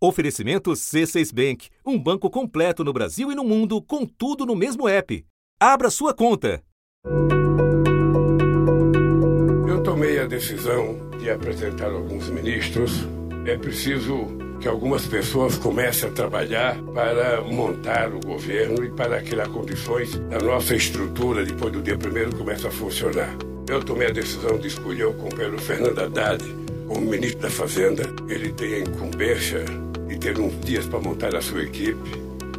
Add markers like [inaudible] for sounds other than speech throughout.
Oferecimento C6 Bank, um banco completo no Brasil e no mundo, com tudo no mesmo app. Abra sua conta. Eu tomei a decisão de apresentar alguns ministros. É preciso que algumas pessoas comecem a trabalhar para montar o governo e para criar condições da nossa estrutura, depois do dia primeiro, comece a funcionar. Eu tomei a decisão de escolher o companheiro Fernando Haddad como ministro da Fazenda. Ele tem a incumbência e ter uns dias para montar a sua equipe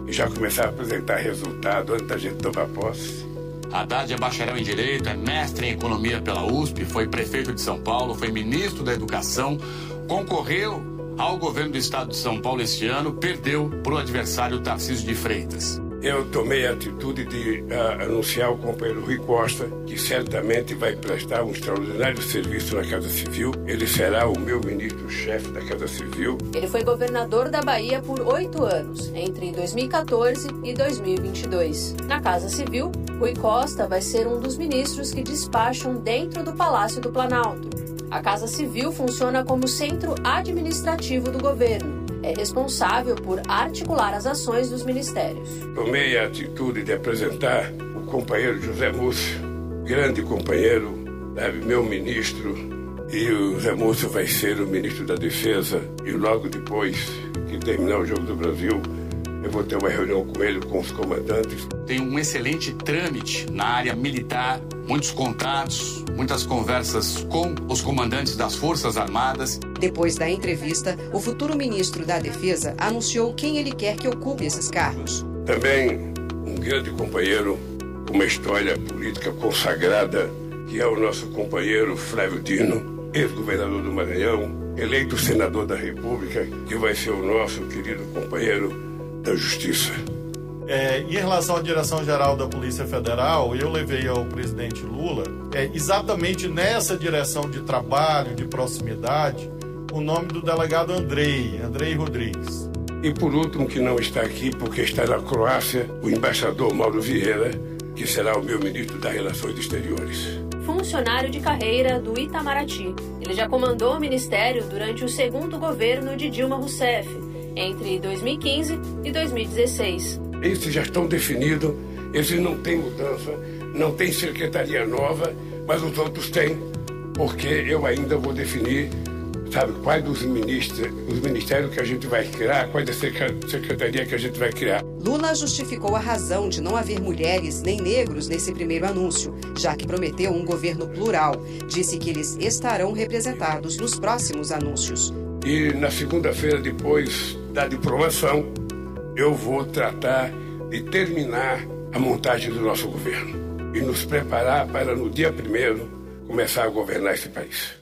e já começar a apresentar resultado antes da gente tomar posse. Haddad é bacharel em Direito, é mestre em Economia pela USP, foi prefeito de São Paulo, foi ministro da Educação, concorreu ao governo do estado de São Paulo este ano, perdeu para o adversário Tarcísio de Freitas eu tomei a atitude de uh, anunciar o companheiro Rui Costa, que certamente vai prestar um extraordinário serviço na Casa Civil. Ele será o meu ministro-chefe da Casa Civil. Ele foi governador da Bahia por oito anos, entre 2014 e 2022. Na Casa Civil, Rui Costa vai ser um dos ministros que despacham dentro do Palácio do Planalto. A Casa Civil funciona como centro administrativo do governo é responsável por articular as ações dos ministérios. Tomei a atitude de apresentar o companheiro José Múcio, grande companheiro, meu ministro, e o José Múcio vai ser o ministro da Defesa, e logo depois que terminar o Jogo do Brasil, eu vou ter uma reunião com ele, com os comandantes. Tem um excelente trâmite na área militar, muitos contatos, muitas conversas com os comandantes das Forças Armadas. Depois da entrevista, o futuro ministro da Defesa anunciou quem ele quer que ocupe esses cargos. Também um grande companheiro, uma história política consagrada, que é o nosso companheiro Flávio Dino, ex-governador do Maranhão, eleito senador da República, que vai ser o nosso querido companheiro da Justiça. É, em relação à direção-geral da Polícia Federal, eu levei ao presidente Lula, é, exatamente nessa direção de trabalho, de proximidade, o nome do delegado Andrei, Andrei Rodrigues. E por último, que não está aqui porque está na Croácia, o embaixador Mauro Vieira, que será o meu ministro das Relações Exteriores. Funcionário de carreira do Itamaraty. Ele já comandou o ministério durante o segundo governo de Dilma Rousseff entre 2015 e 2016. Esses já estão definidos, esses não têm mudança, não tem secretaria nova, mas os outros têm, porque eu ainda vou definir, sabe, quais dos ministérios, os ministérios que a gente vai criar, quais da secretaria que a gente vai criar. Lula justificou a razão de não haver mulheres nem negros nesse primeiro anúncio, já que prometeu um governo plural. Disse que eles estarão representados nos próximos anúncios. E na segunda-feira, depois da diplomação, eu vou tratar de terminar a montagem do nosso governo e nos preparar para, no dia primeiro, começar a governar esse país.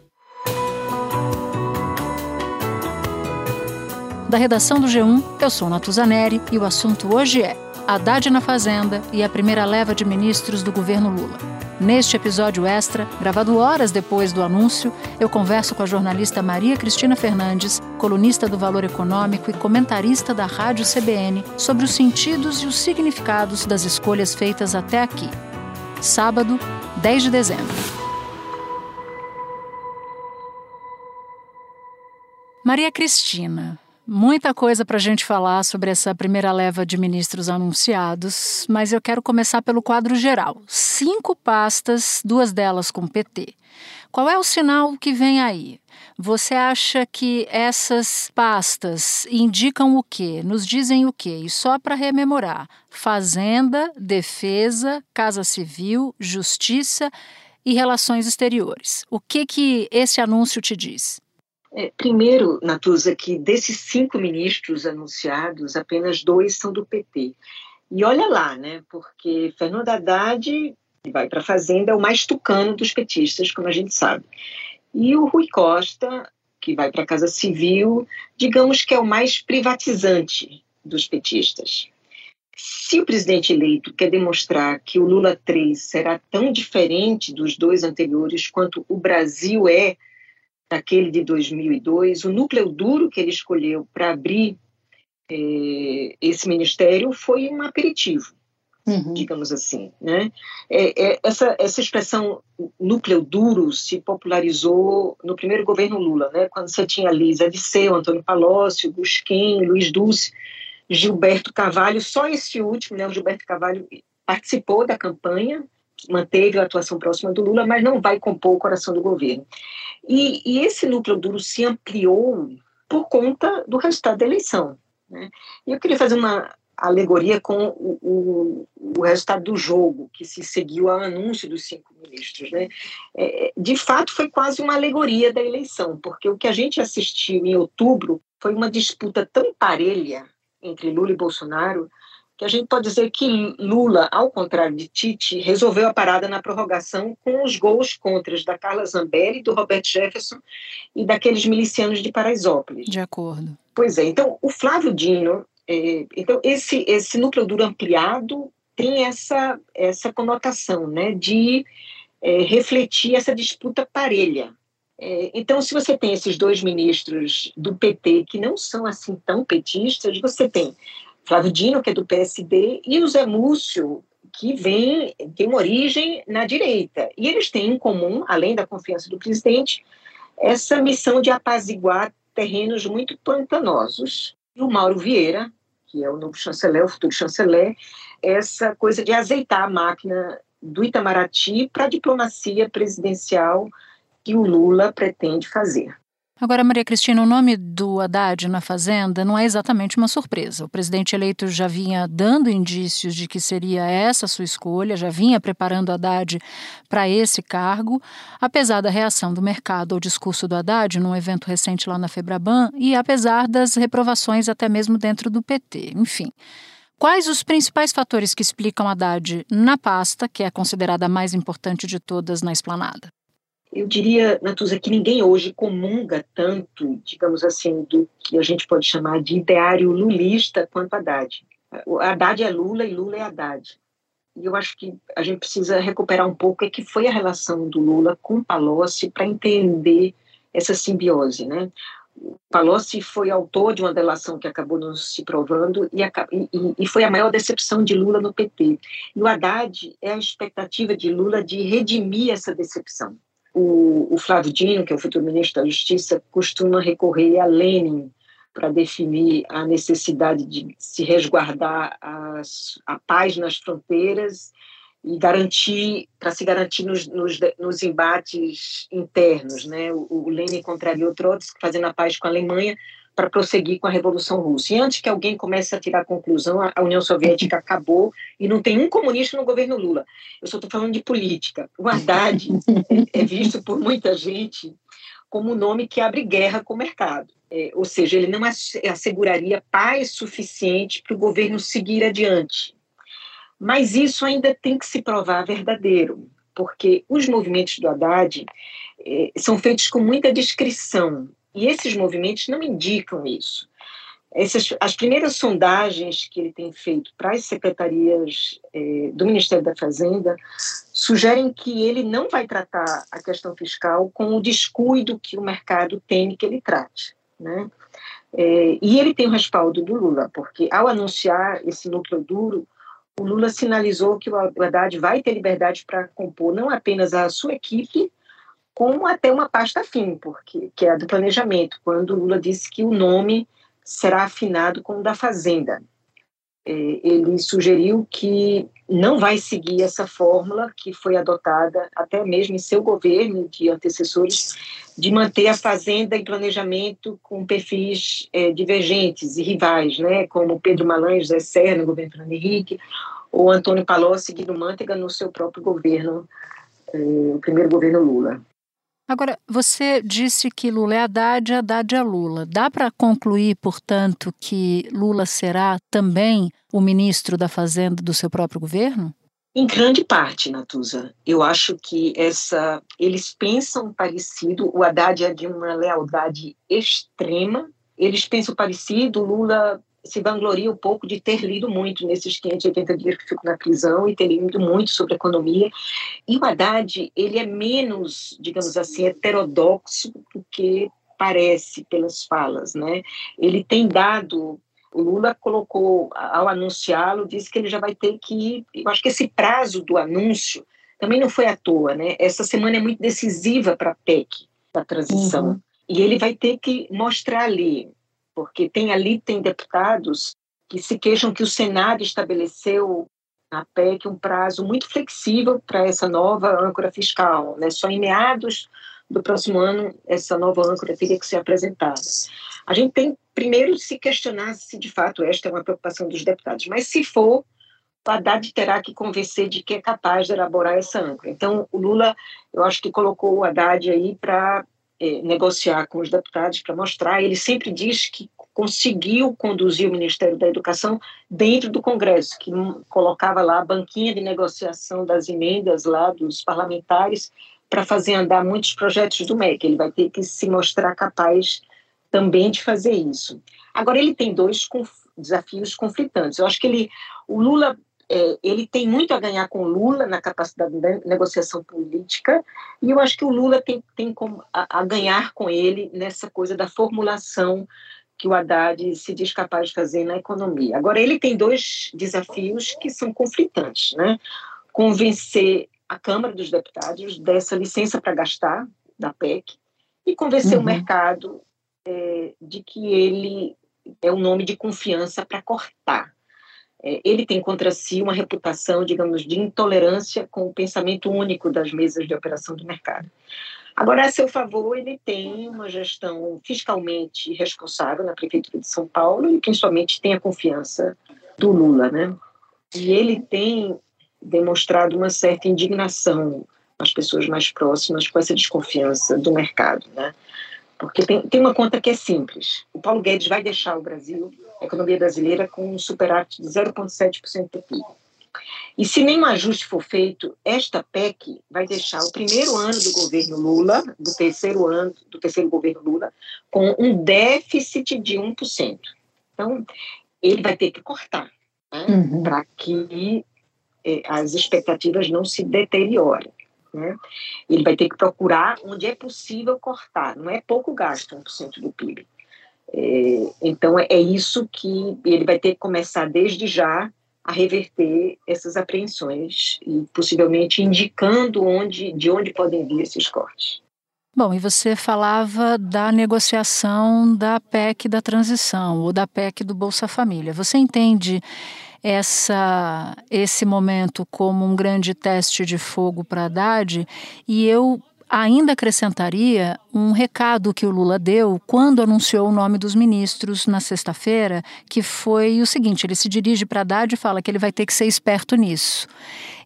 Da redação do G1, eu sou Natuzaneri e o assunto hoje é Haddad na Fazenda e a primeira leva de ministros do governo Lula. Neste episódio extra, gravado horas depois do anúncio, eu converso com a jornalista Maria Cristina Fernandes, colunista do Valor Econômico e comentarista da Rádio CBN, sobre os sentidos e os significados das escolhas feitas até aqui. Sábado, 10 de dezembro. Maria Cristina, Muita coisa para a gente falar sobre essa primeira leva de ministros anunciados, mas eu quero começar pelo quadro geral. Cinco pastas, duas delas com PT. Qual é o sinal que vem aí? Você acha que essas pastas indicam o quê? Nos dizem o quê? E só para rememorar: Fazenda, Defesa, Casa Civil, Justiça e Relações Exteriores. O que que esse anúncio te diz? É, primeiro, Natuza, que desses cinco ministros anunciados, apenas dois são do PT. E olha lá, né? Porque Fernando Haddad, vai para a Fazenda, é o mais tucano dos petistas, como a gente sabe. E o Rui Costa, que vai para a Casa Civil, digamos que é o mais privatizante dos petistas. Se o presidente eleito quer demonstrar que o Lula 3 será tão diferente dos dois anteriores quanto o Brasil é daquele de 2002, o núcleo duro que ele escolheu para abrir eh, esse ministério foi um aperitivo. uhum. digamos assim. Né? É, é, essa, essa expressão núcleo duro se popularizou no primeiro governo Lula, né? quando você tinha Lisa Disseu, Antônio Palocci, Busquim, Luiz Dulce, Gilberto Carvalho, só esse último, né, o Gilberto Carvalho participou da campanha, manteve a atuação próxima do Lula, mas não vai compor o coração do governo. E, e esse núcleo duro se ampliou por conta do resultado da eleição. Né? E eu queria fazer uma alegoria com o, o, o, resultado do jogo que se seguiu ao anúncio dos cinco ministros. Né? É, de fato, foi quase uma alegoria da eleição, porque o que a gente assistiu em outubro foi uma disputa tão parelha entre Lula e Bolsonaro que a gente pode dizer que Lula, ao contrário de Tite, resolveu a parada na prorrogação com os gols contras da Carla Zambelli, do Roberto Jefferson e daqueles milicianos de Paraisópolis. De acordo. Pois é, então o Flávio Dino, é, então esse, esse núcleo duro ampliado tem essa, essa conotação né, de é, refletir essa disputa parelha. É, então, se você tem esses dois ministros do PT que não são assim tão petistas, você tem Flávio Dino, que é do PSD, e o Zé Múcio, que vem, tem uma origem na direita. E eles têm em comum, além da confiança do presidente, essa missão de apaziguar terrenos muito pantanosos. E o Mauro Vieira, que é o novo chanceler, o futuro chanceler, essa coisa de azeitar a máquina do Itamaraty para a diplomacia presidencial que o Lula pretende fazer. Agora, Maria Cristina, o nome do Haddad na Fazenda não é exatamente uma surpresa. O presidente eleito já vinha dando indícios de que seria essa sua escolha, já vinha preparando Haddad para esse cargo, apesar da reação do mercado ao discurso do Haddad num evento recente lá na Febraban e apesar das reprovações até mesmo dentro do PT. Enfim. Quais os principais fatores que explicam Haddad na pasta, que é considerada a mais importante de todas na esplanada? Eu diria, Natuza, que ninguém hoje comunga tanto, digamos assim, do que a gente pode chamar de ideário lulista quanto Haddad. Haddad é Lula e Lula é Haddad. E eu acho que a gente precisa recuperar um pouco o que foi a relação do Lula com Palocci para entender essa simbiose, né? Palocci foi autor de uma delação que acabou não se provando e, e, e, foi a maior decepção de Lula no PT. E o Haddad é a expectativa de Lula de redimir essa decepção o, o Flávio Dino, que é o futuro ministro da Justiça, costuma recorrer a Lenin para definir a necessidade de se resguardar as, a paz nas fronteiras e garantir para se garantir nos, nos, nos, embates internos, né? O, o Lenin contrariou Trotsky fazendo a paz com a Alemanha para prosseguir com a Revolução Russa. E antes que alguém comece a tirar a conclusão, a União Soviética [laughs] acabou e não tem um comunista no governo Lula. Eu só estou falando de política. O Haddad é, é visto por muita gente como um nome que abre guerra com o mercado. É, ou seja, ele não asseguraria paz suficiente para o governo seguir adiante. Mas isso ainda tem que se provar verdadeiro, porque os movimentos do Haddad é, são feitos com muita discrição, e esses movimentos não indicam isso. Essas, as primeiras sondagens que ele tem feito para as secretarias eh, do Ministério da Fazenda sugerem que ele não vai tratar a questão fiscal com o descuido que o mercado teme que ele trate. Né? Eh, e ele tem o respaldo do Lula, porque ao anunciar esse núcleo duro, o Lula sinalizou que o Haddad vai ter liberdade para compor não apenas a sua equipe, como até uma pasta fim, porque que é a do planejamento, quando Lula disse que o nome será afinado com o da Fazenda. É, ele sugeriu que não vai seguir essa fórmula que foi adotada até mesmo em seu governo de antecessores de manter a fazenda e planejamento com perfis é, divergentes e rivais, né, como Pedro Malan e José Serra no governo Fernando Henrique, ou Antônio Palocci Guido Mantega no seu próprio governo, é, o primeiro governo Lula. Agora, você disse que Lula é Haddad, Haddad é Lula. Dá para concluir, portanto, que Lula será também o ministro da Fazenda do seu próprio governo? Em grande parte, Natuza. Eu acho que essa eles pensam parecido. O Haddad é de uma lealdade extrema. Eles pensam parecido. Lula se vangloria um pouco de ter lido muito nesses 580 dias que fico na prisão e ter lido muito sobre economia. E o Haddad, ele é menos, digamos assim, heterodoxo do que parece pelas falas, né? Ele tem dado O Lula colocou, ao anunciá-lo, disse que ele já vai ter que. Eu acho que esse prazo do anúncio também não foi à toa, né? Essa semana é muito decisiva para a PEC da transição. Uhum. E ele vai ter que mostrar ali, porque tem ali tem deputados que se queixam que o Senado estabeleceu na PEC um prazo muito flexível para essa nova âncora fiscal, né? Só em meados do próximo ano essa nova âncora teria que ser apresentada. A gente tem primeiro se questionar se de fato esta é uma preocupação dos deputados, mas se for, o Haddad terá que convencer de que é capaz de elaborar essa âncora. Então, o Lula, eu acho que colocou o Haddad aí para é, negociar com os deputados, para mostrar. Ele sempre diz que conseguiu conduzir o Ministério da Educação dentro do Congresso, que colocava lá a banquinha de negociação das emendas lá dos parlamentares para fazer andar muitos projetos do MEC. Ele vai ter que se mostrar capaz também de fazer isso. Agora ele tem dois conf desafios conflitantes. Eu acho que ele, o Lula, é, ele tem muito a ganhar com o Lula na capacidade de negociação política e eu acho que o Lula tem, tem a, a ganhar com ele nessa coisa da formulação que o Haddad se diz capaz de fazer na economia. Agora ele tem dois desafios que são conflitantes, né? Convencer a Câmara dos Deputados dessa licença para gastar da PEC e convencer uhum. o mercado é, de que ele é um nome de confiança para cortar. É, ele tem contra si uma reputação, digamos, de intolerância com o pensamento único das mesas de operação do mercado. Agora, a seu favor, ele tem uma gestão fiscalmente responsável na Prefeitura de São Paulo e principalmente tem a confiança do Lula, né? E ele tem demonstrado uma certa indignação às pessoas mais próximas com essa desconfiança do mercado, né? Porque tem, tem uma conta que é simples. O Paulo Guedes vai deixar o Brasil, a economia brasileira, com um superávit de 0,7% do PIB. E se nenhum ajuste for feito, esta PEC vai deixar o primeiro ano do governo Lula, do terceiro ano do terceiro governo Lula, com um déficit de 1%. Então, ele vai ter que cortar né, uhum. para que eh, as expectativas não se deteriorem. Né? Ele vai ter que procurar onde é possível cortar, não é pouco gasto, 1% do PIB. É, então, é, é isso que ele vai ter que começar desde já a reverter essas apreensões e possivelmente indicando onde, de onde podem vir esses cortes. Bom, e você falava da negociação da PEC da transição ou da PEC do Bolsa Família. Você entende essa, esse momento como um grande teste de fogo para Haddad e eu ainda acrescentaria um recado que o Lula deu quando anunciou o nome dos ministros na sexta-feira, que foi o seguinte: ele se dirige para Haddad e fala que ele vai ter que ser esperto nisso.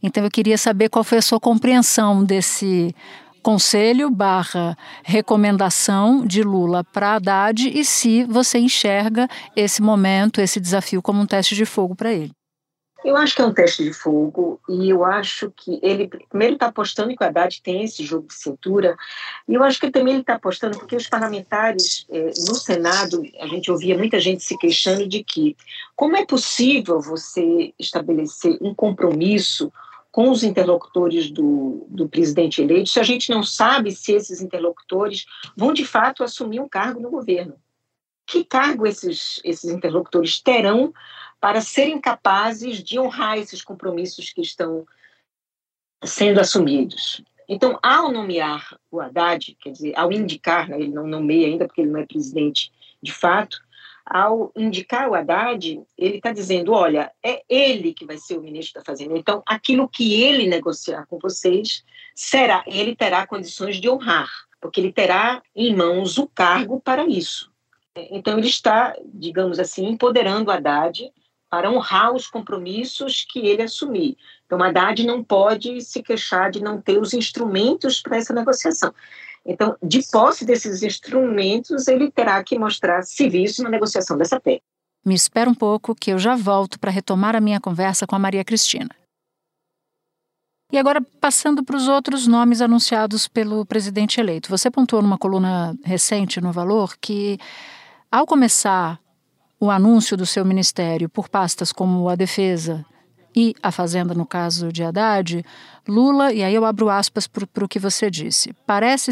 Então eu queria saber qual foi a sua compreensão desse conselho barra recomendação de Lula para Haddad e se você enxerga esse momento, esse desafio como um teste de fogo para ele. Eu acho que é um teste de fogo e eu acho que ele primeiro está apostando que o Haddad tem esse jogo de cintura e eu acho que também ele está apostando porque os parlamentares eh, no Senado a gente ouvia muita gente se queixando de que como é possível você estabelecer um compromisso com os interlocutores do, do presidente eleito se a gente não sabe se esses interlocutores vão de fato assumir um cargo no governo. Que cargo esses, esses interlocutores terão para serem capazes de honrar esses compromissos que estão sendo assumidos? Então, ao nomear o Haddad, quer dizer, ao indicar, né, ele não nomeia ainda porque ele não é presidente de fato, ao indicar o Haddad, ele está dizendo: olha, é ele que vai ser o ministro da Fazenda. Então, aquilo que ele negociar com vocês será, ele terá condições de honrar, porque ele terá em mãos o cargo para isso. Então, ele está, digamos assim, empoderando o Haddad para honrar os compromissos que ele assumir. Então, Haddad não pode se queixar de não ter os instrumentos para essa negociação. Então, de posse desses instrumentos, ele terá que mostrar serviço na negociação dessa PEC. Me espera um pouco que eu já volto para retomar a minha conversa com a Maria Cristina. E agora, passando para os outros nomes anunciados pelo presidente eleito. Você pontuou numa coluna recente no Valor que, ao começar o anúncio do seu ministério por pastas como a Defesa e a Fazenda, no caso de Haddad, Lula, e aí eu abro aspas para o que você disse, parece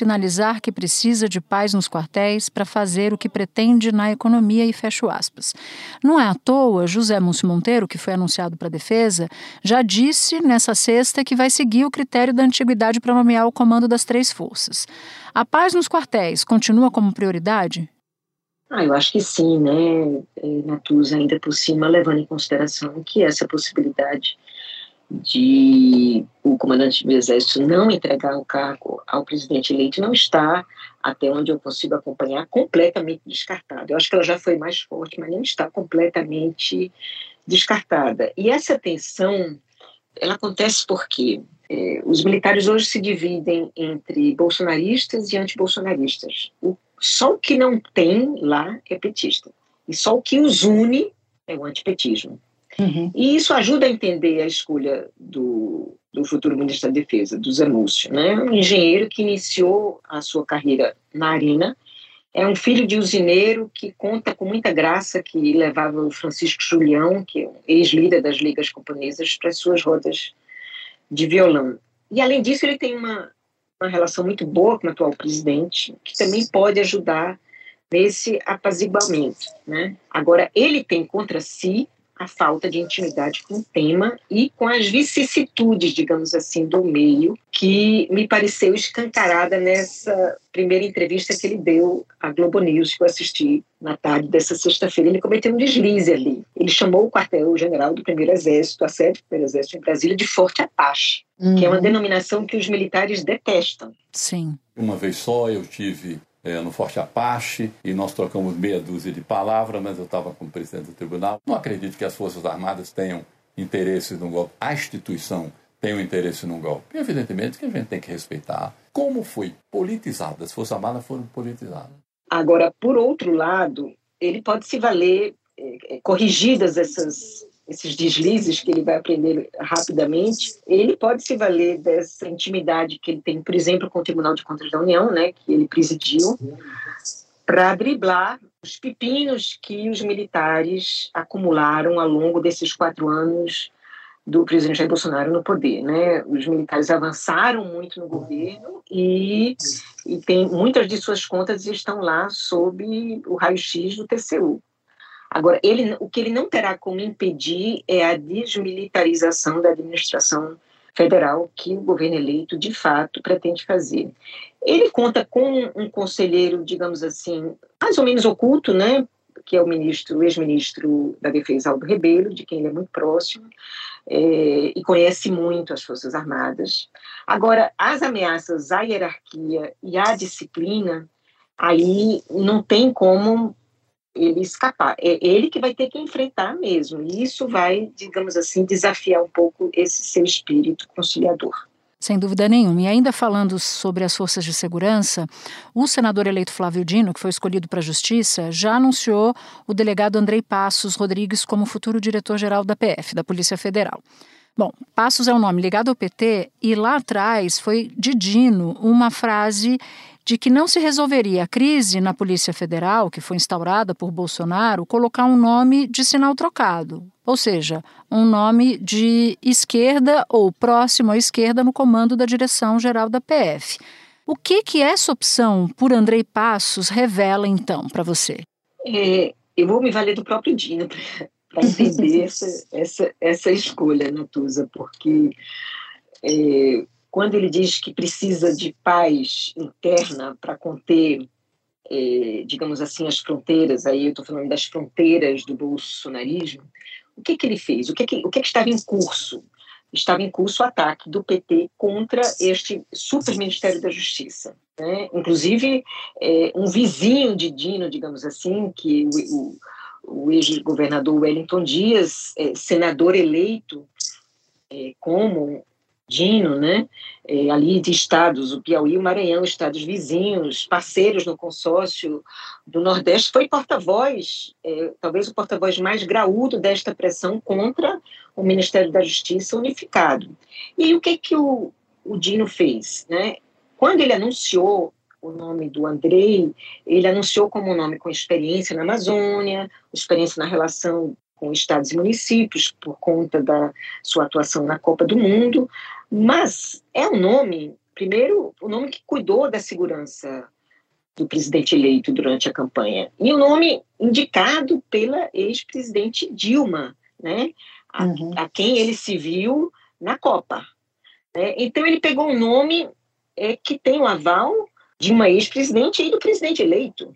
sinalizar que precisa de paz nos quartéis para fazer o que pretende na economia e fecho aspas. Não é à toa, José Múcio Monteiro, que foi anunciado para a defesa, já disse nessa sexta que vai seguir o critério da antiguidade para nomear o comando das três forças. A paz nos quartéis continua como prioridade? Ah, eu acho que sim, né, é, Natuza, ainda por cima, levando em consideração que essa possibilidade de o comandante do Exército não entregar o cargo ao presidente eleito não está, até onde eu consigo acompanhar, completamente descartada. Eu acho que ela já foi mais forte, mas não está completamente descartada. E essa tensão, ela acontece porque é, os militares hoje se dividem entre bolsonaristas e antibolsonaristas. O, só o que não tem lá é petista. E só o que os une é o antipetismo. Uhum. E isso ajuda a entender a escolha do, do futuro ministro da Defesa, do Zanussi, né? um engenheiro que iniciou a sua carreira na Arena, é um filho de usineiro que conta com muita graça que levava o Francisco Julião, que é ex-líder das ligas camponesas, para as suas rodas de violão. E, além disso, ele tem uma, uma relação muito boa com o atual presidente, que também pode ajudar nesse apaziguamento. Né? Agora, ele tem contra si a falta de intimidade com o tema e com as vicissitudes, digamos assim, do meio, que me pareceu escancarada nessa primeira entrevista que ele deu à Globo News, que eu assisti na tarde dessa sexta-feira. Ele cometeu um deslize ali. Ele chamou o quartel-general do Primeiro Exército, a sede do Primeiro Exército em Brasília, de Forte Apache, uhum. que é uma uhum. denominação que os militares detestam. Sim. Uma vez só eu tive é, no Forte Apache e nós trocamos meia dúzia de palavras, mas eu estava como presidente do tribunal. Não acredito que as Forças Armadas tenham interesse no golpe. A instituição tem um interesse no golpe. E, evidentemente que a gente tem que respeitar como foi politizado. As Forças Armadas foram politizadas. Agora, por outro lado, ele pode se valer, é, corrigidas essas esses deslizes que ele vai aprender rapidamente, ele pode se valer dessa intimidade que ele tem, por exemplo, com o Tribunal de Contas da União, né, que ele presidiu, para driblar os pepinos que os militares acumularam ao longo desses quatro anos do presidente Jair Bolsonaro no poder, né? Os militares avançaram muito no governo e, e tem muitas de suas contas estão lá sob o raio-x do TCU. Agora, ele, o que ele não terá como impedir é a desmilitarização da administração federal que o governo eleito, de fato, pretende fazer. Ele conta com um conselheiro, digamos assim, mais ou menos oculto, né, que é o ministro, ex-ministro da Defesa, Aldo Rebelo, de quem ele é muito próximo, é, e conhece muito as Forças Armadas. Agora, as ameaças à hierarquia e à disciplina, aí não tem como ele escapar. É ele que vai ter que enfrentar mesmo. E isso vai, digamos assim, desafiar um pouco esse seu espírito conciliador. Sem dúvida nenhuma. E ainda falando sobre as forças de segurança, o senador eleito Flávio Dino, que foi escolhido para a Justiça, já anunciou o delegado Andrei Passos Rodrigues como futuro diretor-geral da PF, da Polícia Federal. Bom, Passos é um nome ligado ao PT e lá atrás foi de Dino uma frase de que não se resolveria a crise na Polícia Federal, que foi instaurada por Bolsonaro, colocar um nome de sinal trocado, ou seja, um nome de esquerda ou próximo à esquerda no comando da direção-geral da PF. O que, que essa opção por Andrei Passos revela, então, para você? É, eu vou me valer do próprio Dino para entender [laughs] essa, essa, essa escolha, Natuza, porque é, quando ele diz que precisa de paz interna para conter, é, digamos assim, as fronteiras, aí eu estou falando das fronteiras do bolsonarismo, o que, que ele fez? O que, que, o que, que estava em curso? Estava em curso o ataque do PT contra este super Ministério da Justiça. Né? Inclusive, é, um vizinho de Dino, digamos assim, que o, o, o ex-governador Wellington Dias, é, senador eleito como Dino, né, é, ali de estados, o Piauí, o Maranhão, estados vizinhos, parceiros no consórcio do Nordeste, foi porta-voz, é, talvez o porta-voz mais graúdo desta pressão contra o Ministério da Justiça unificado. E o que que o, o Dino fez, né? Quando ele anunciou o nome do Andrei, ele anunciou como um nome com experiência na Amazônia, experiência na relação com estados e municípios, por conta da sua atuação na Copa do Mundo, mas é um nome, primeiro, o um nome que cuidou da segurança do presidente eleito durante a campanha, e o um nome indicado pela ex-presidente Dilma, né, a, uhum. a, quem ele se viu na Copa. Né? Então, ele pegou um nome é, que tem o aval de uma ex-presidente e do presidente eleito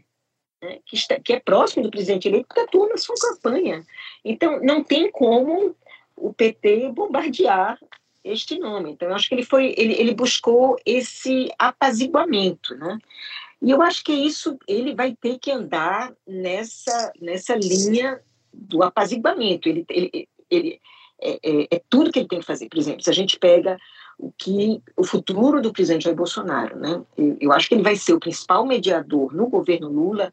né, que, está, que é próximo do presidente eleito, porque atua na sua campanha. Então, não tem como o PT bombardear este nome. Então, eu acho que ele foi, ele, ele buscou esse apaziguamento, né? E eu acho que isso ele vai ter que andar nessa nessa linha do apaziguamento. Ele, ele, ele é, é, é, tudo que ele tem que fazer. Por exemplo, se a gente pega o que o futuro do presidente Jair Bolsonaro, né? Eu, eu acho que ele vai ser o principal mediador no governo Lula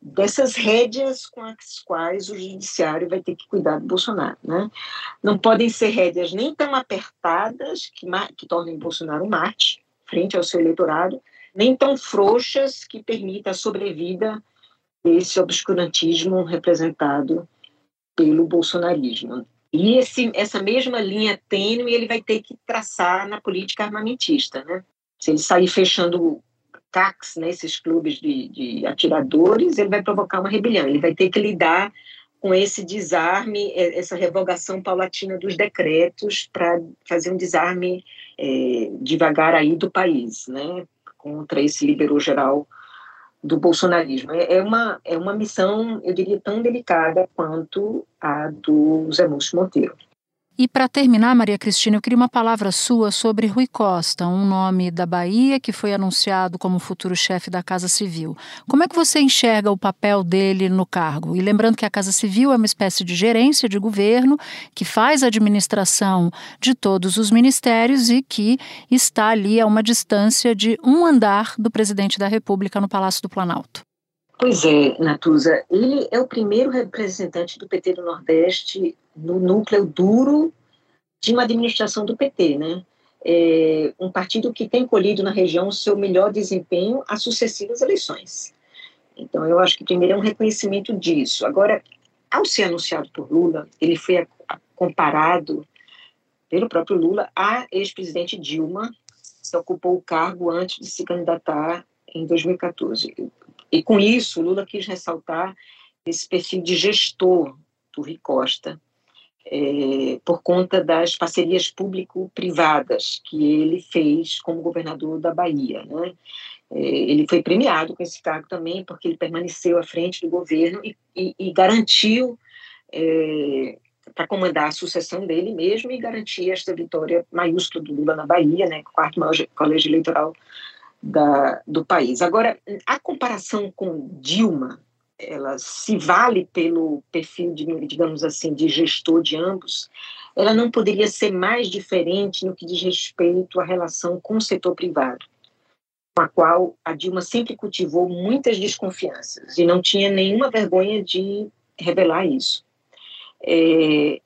dessas rédeas com as quais o judiciário vai ter que cuidar do Bolsonaro, né? Não podem ser rédeas nem tão apertadas que, que tornem Bolsonaro um mate frente ao seu eleitorado, nem tão frouxas que permitam a sobrevida desse obscurantismo representado pelo bolsonarismo. E esse, essa mesma linha tênue ele vai ter que traçar na política armamentista, né? Se ele sair fechando CACs, né, esses clubes de, de atiradores, ele vai provocar uma rebelião. Ele vai ter que lidar com esse desarme, essa revogação paulatina dos decretos para fazer um desarme é, devagar aí do país, né, contra esse liberou geral do bolsonarismo. É, é uma, é uma missão, eu diria, tão delicada quanto a do Zé Múcio Monteiro. E para terminar, Maria Cristina, eu queria uma palavra sua sobre Rui Costa, um nome da Bahia que foi anunciado como futuro chefe da Casa Civil. Como é que você enxerga o papel dele no cargo? E lembrando que a Casa Civil é uma espécie de gerência de governo que faz a administração de todos os ministérios e que está ali a uma distância de um andar do presidente da República no Palácio do Planalto. Pois é, Natuza, ele é o primeiro representante do PT do Nordeste no núcleo duro de uma administração do PT, né? É um partido que tem colhido na região o seu melhor desempenho às sucessivas eleições. Então, eu acho que primeiro é um reconhecimento disso. Agora, ao ser anunciado por Lula, ele foi comparado pelo próprio Lula à ex-presidente Dilma, que ocupou o cargo antes de se candidatar em 2014. E com isso, Lula quis ressaltar esse perfil de gestor do Rui Costa, é, por conta das parcerias público-privadas que ele fez como governador da Bahia. Né? É, ele foi premiado com esse cargo também, porque ele permaneceu à frente do governo e, e, e garantiu é, para comandar a sucessão dele mesmo e garantir esta vitória maiúscula do Lula na Bahia, né, quarto maior colégio eleitoral da, do país. Agora, a comparação com Dilma, ela se vale pelo perfil, de, digamos assim, de gestor de ambos, ela não poderia ser mais diferente no que diz respeito à relação com o setor privado, com a qual a Dilma sempre cultivou muitas desconfianças e não tinha nenhuma vergonha de revelar isso. É,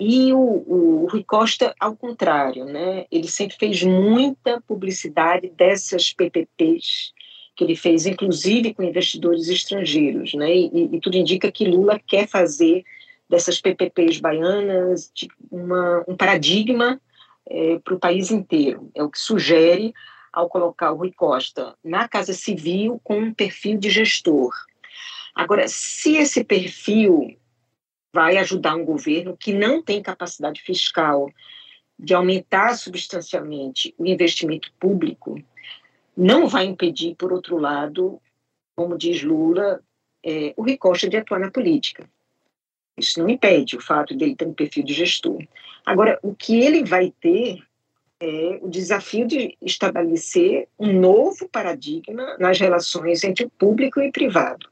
e o, o, Rui Costa, ao contrário, né? ele sempre fez muita publicidade dessas PPPs que ele fez, inclusive com investidores estrangeiros. Né? E, e tudo indica que Lula quer fazer dessas PPPs baianas uma, um paradigma é, para o país inteiro. É o que sugere ao colocar o Rui Costa na Casa Civil com um perfil de gestor. Agora, se esse perfil vai ajudar um governo que não tem capacidade fiscal de aumentar substancialmente o investimento público, não vai impedir, por outro lado, como diz Lula, é, o Ricosta de atuar na política. Isso não impede o fato dele ter um perfil de gestor. Agora, o que ele vai ter é o desafio de estabelecer um novo paradigma nas relações entre o público e o privado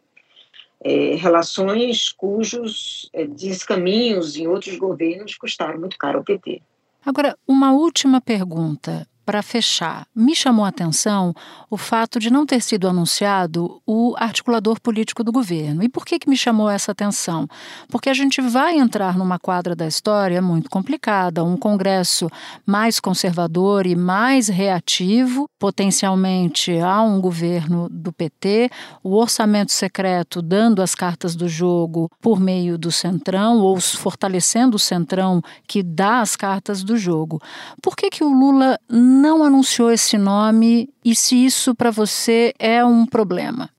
é, relações cujos é, descaminhos em outros governos custaram muito caro ao PT. Agora, uma última pergunta para fechar, me chamou a atenção o fato de não ter sido anunciado o articulador político do governo. E por que, que me chamou essa atenção? Porque a gente vai entrar numa quadra da história muito complicada, um Congresso mais conservador e mais reativo, potencialmente a um governo do PT, o orçamento secreto dando as cartas do jogo por meio do Centrão, ou fortalecendo o Centrão que dá as cartas do jogo. Por que, que o Lula não anunciou esse nome e se isso para você é um problema?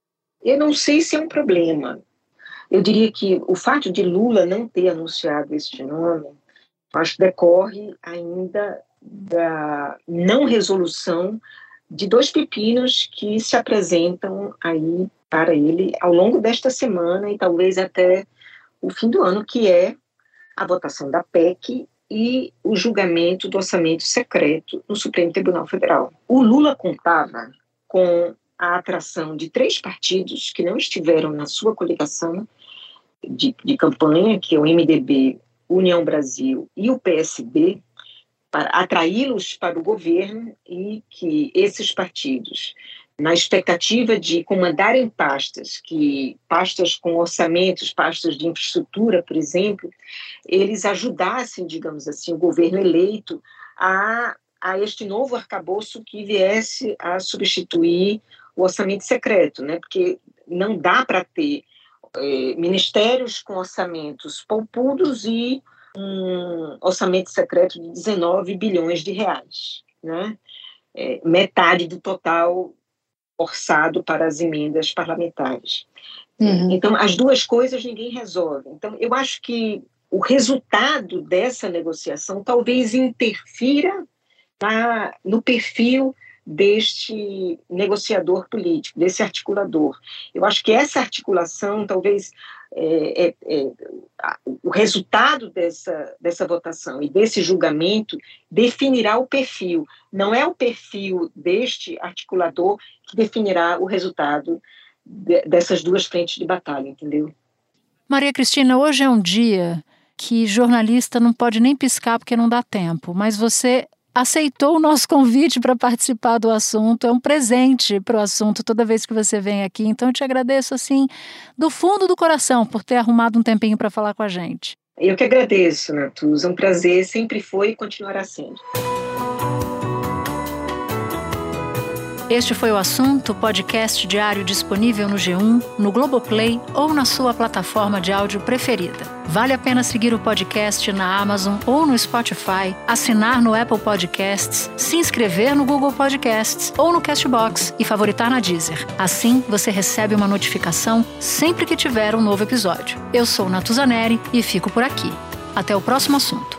Eu não sei se é um problema. Eu diria que o fato de Lula não ter anunciado este nome, acho que decorre ainda da não resolução de dois pepinos que se apresentam aí para ele ao longo desta semana e talvez até o fim do ano, que é a votação da PEC e o julgamento do orçamento secreto no Supremo Tribunal Federal. O Lula contava com a atração de três partidos que não estiveram na sua coligação de, de campanha, que é o MDB, União Brasil e o PSB, para atraí-los para o governo e que esses partidos na expectativa de comandarem pastas, que pastas com orçamentos, pastas de infraestrutura, por exemplo, eles ajudassem, digamos assim, o governo eleito a, a este novo arcabouço que viesse a substituir o orçamento secreto, né? Porque não dá para ter é, ministérios com orçamentos poupudos e um orçamento secreto de 19 bilhões de reais, né? É, metade do total orçado para as emendas parlamentares. Uhum. Então, as duas coisas ninguém resolve. Então, eu acho que o resultado dessa negociação talvez interfira na, no perfil deste negociador político, desse articulador. Eu acho que essa articulação, talvez é, é, é, o resultado dessa, dessa votação e desse julgamento definirá o perfil. Não é o perfil deste articulador que definirá o resultado de, dessas duas frentes de batalha, entendeu? Maria Cristina, hoje é um dia que jornalista não pode nem piscar porque não dá tempo, mas você aceitou o nosso convite para participar do assunto. É um presente para o assunto toda vez que você vem aqui. Então, eu te agradeço, assim, do fundo do coração, por ter arrumado um tempinho para falar com a gente. Eu que agradeço, Natuza. Um prazer, sempre foi e continuará sendo. Este foi o assunto, podcast diário disponível no G1, no Globoplay ou na sua plataforma de áudio preferida. Vale a pena seguir o podcast na Amazon ou no Spotify, assinar no Apple Podcasts, se inscrever no Google Podcasts ou no Castbox e favoritar na Deezer. Assim, você recebe uma notificação sempre que tiver um novo episódio. Eu sou Natuzaneri e fico por aqui. Até o próximo assunto.